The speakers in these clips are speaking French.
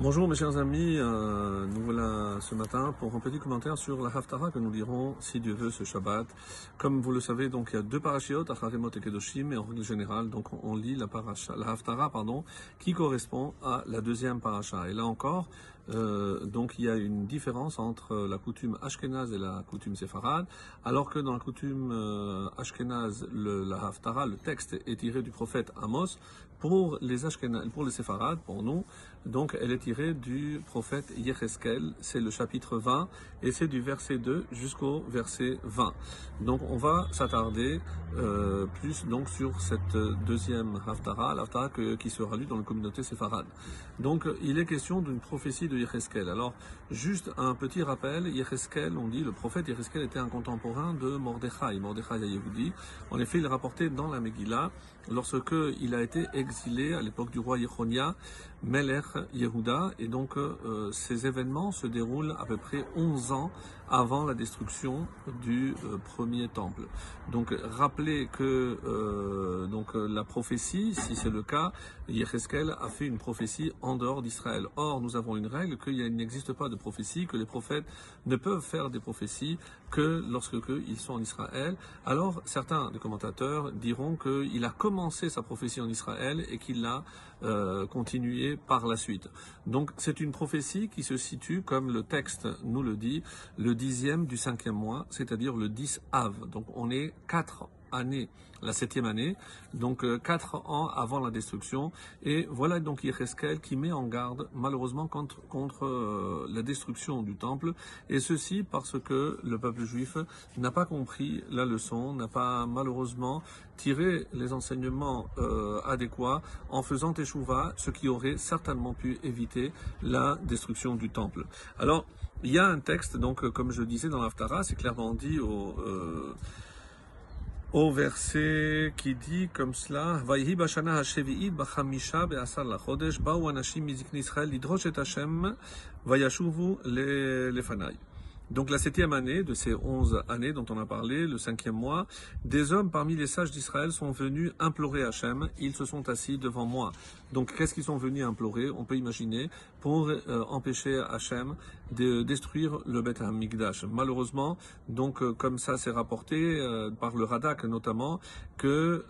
Bonjour mes chers amis, euh, nous voilà ce matin pour un petit commentaire sur la Haftara que nous lirons, si Dieu veut, ce Shabbat. Comme vous le savez, donc il y a deux parashiot, Acharemot et Kedoshim, et en règle générale, donc on lit la, paracha, la Haftara, pardon, qui correspond à la deuxième paracha. Et là encore, euh, donc il y a une différence entre la coutume Ashkenaz et la coutume Séfarade, alors que dans la coutume euh, Ashkenaz, le, la Haftara, le texte est tiré du prophète Amos, pour les Ashkenaz, pour les pour nous, donc elle est tirée du prophète Yecheskel, c'est le chapitre 20, et c'est du verset 2 jusqu'au verset 20. Donc on va s'attarder euh, plus donc sur cette deuxième Haftara, l'Haftara qui sera lue dans la communauté séfarade. Donc il est question d'une prophétie de Alors juste un petit rappel, on dit, le prophète Yecheskel était un contemporain de Mordechai, Mordechai Yehudi. En effet, il est rapporté dans la Megillah lorsque il a été exilé à l'époque du roi Yechonia, Melech Yehuda, et donc euh, ces événements se déroulent à peu près 11 ans avant la destruction du euh, premier temple. Donc rappelez que euh, donc la prophétie, si c'est le cas, Yecheskel a fait une prophétie en dehors d'Israël. Or, nous avons une règle qu'il n'existe pas de prophétie, que les prophètes ne peuvent faire des prophéties que lorsque ils sont en Israël. Alors, certains des commentateurs diront qu'il a commencé sa prophétie en Israël et qu'il l'a euh, par la suite. Donc, c'est une prophétie qui se situe, comme le texte nous le dit, le dixième du cinquième mois, c'est-à-dire le 10 Av. Donc, on est quatre année, la septième année, donc euh, quatre ans avant la destruction. Et voilà donc Yecheskel qui met en garde malheureusement contre, contre euh, la destruction du temple. Et ceci parce que le peuple juif n'a pas compris la leçon, n'a pas malheureusement tiré les enseignements euh, adéquats en faisant échouva, ce qui aurait certainement pu éviter la destruction du temple. Alors, il y a un texte, donc comme je disais dans l'Aftara, c'est clairement dit au au verset qui dit comme cela, Vayhi bashana hashevi'id bachamisha be'asar lachodesh, ba'u anashim Israël Hashem, vayashuvu lefanai. Donc la septième année de ces onze années dont on a parlé, le cinquième mois, des hommes parmi les sages d'Israël sont venus implorer Hachem. Ils se sont assis devant moi. Donc qu'est-ce qu'ils sont venus implorer? On peut imaginer pour euh, empêcher Hachem de détruire le Beth Hamikdash. Malheureusement, donc euh, comme ça c'est rapporté euh, par le Radak notamment, que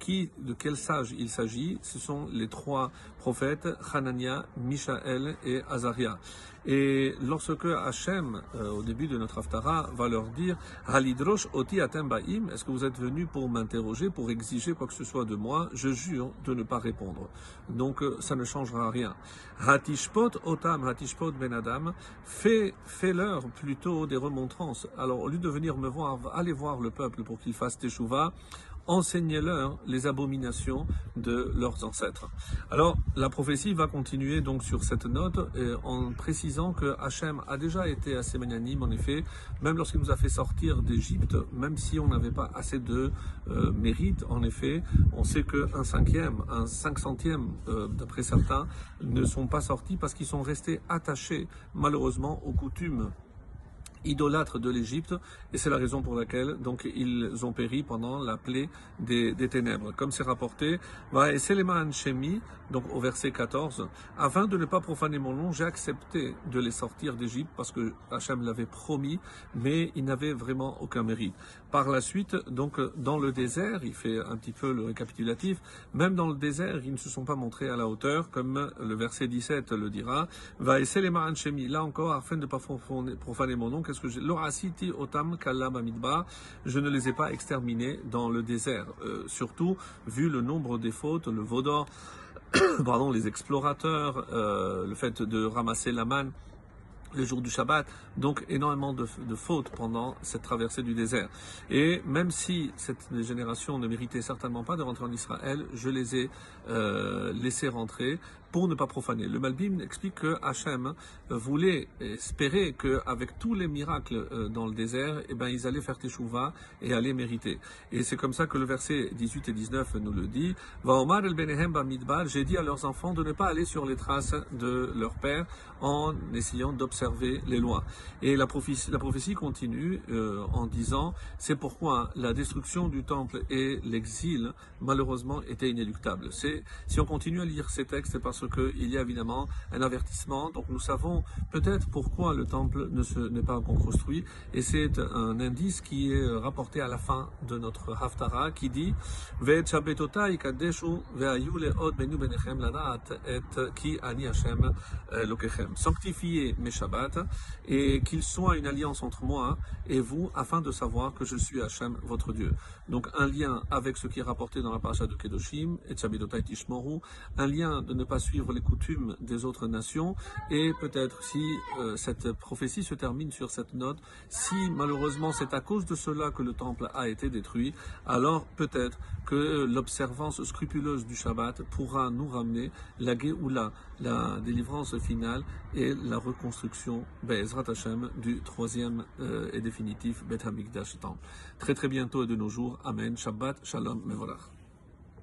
qui de quels sages il s'agit Ce sont les trois prophètes Hanania, Mishaël et Azaria. Et lorsque Hachem, euh, au début de notre Haftara, va leur dire Halidrosh oti atem est-ce que vous êtes venus pour m'interroger, pour exiger quoi que ce soit de moi? Je jure de ne pas répondre. Donc euh, ça ne changera rien. Hatishpot otam, hatishpot ben fais, fais-leur plutôt des remontrances. Alors au lieu de venir me voir, allez voir le peuple pour qu'il fasse teshuva enseignez-leur les abominations de leurs ancêtres. Alors, la prophétie va continuer donc sur cette note en précisant que Hachem a déjà été assez magnanime, en effet, même lorsqu'il nous a fait sortir d'Égypte, même si on n'avait pas assez de euh, mérite, en effet, on sait qu'un cinquième, un cinq centième, euh, d'après certains, ne sont pas sortis parce qu'ils sont restés attachés, malheureusement, aux coutumes idolâtres de l'Égypte, et c'est la raison pour laquelle donc ils ont péri pendant la plaie des, ténèbres. Comme c'est rapporté, va Shemi, donc au verset 14, afin de ne pas profaner mon nom, j'ai accepté de les sortir d'Égypte parce que Hachem l'avait promis, mais ils n'avaient vraiment aucun mérite. Par la suite, donc dans le désert, il fait un petit peu le récapitulatif, même dans le désert, ils ne se sont pas montrés à la hauteur, comme le verset 17 le dira, va Shemi, là encore, afin de ne pas profaner mon nom, qu'est-ce que j'ai? L'oraciti otam kalam amidba, je ne les ai pas exterminés dans le désert. Euh, surtout, vu le nombre des fautes, le vaudor, pardon, les explorateurs, euh, le fait de ramasser la manne, le jour du Shabbat, donc énormément de, fautes pendant cette traversée du désert. Et même si cette génération ne méritait certainement pas de rentrer en Israël, je les ai euh, laissés rentrer pour ne pas profaner. Le Malbim explique que Hachem voulait espérer qu'avec tous les miracles euh, dans le désert, eh ben, ils allaient faire teshuva et allaient mériter. Et c'est comme ça que le verset 18 et 19 nous le dit. Va el Benehem j'ai dit à leurs enfants de ne pas aller sur les traces de leur père en essayant d'observer les lois. Et la prophétie, la prophétie continue euh, en disant, c'est pourquoi la destruction du temple et l'exil, malheureusement, étaient inéluctables. C'est, si on continue à lire ces textes, c'est parce qu'il y a évidemment un avertissement. Donc nous savons peut-être pourquoi le temple n'est pas encore construit. Et c'est un indice qui est rapporté à la fin de notre Haftara qui dit. Sanctifiez mes Shabbats et qu'il soit une alliance entre moi et vous afin de savoir que je suis Hashem votre Dieu. Donc un lien avec ce qui est rapporté dans la paracha de Kedoshim et un lien de ne pas suivre les coutumes des autres nations et peut-être si euh, cette prophétie se termine sur cette note, si malheureusement c'est à cause de cela que le temple a été détruit, alors peut-être que l'observance scrupuleuse du Shabbat pourra nous ramener la Géoula, la délivrance finale et la reconstruction Hashem du troisième euh, et définitif Bet Hamikdash Temple. Très très bientôt et de nos jours. Amen. Shabbat Shalom Mevorach.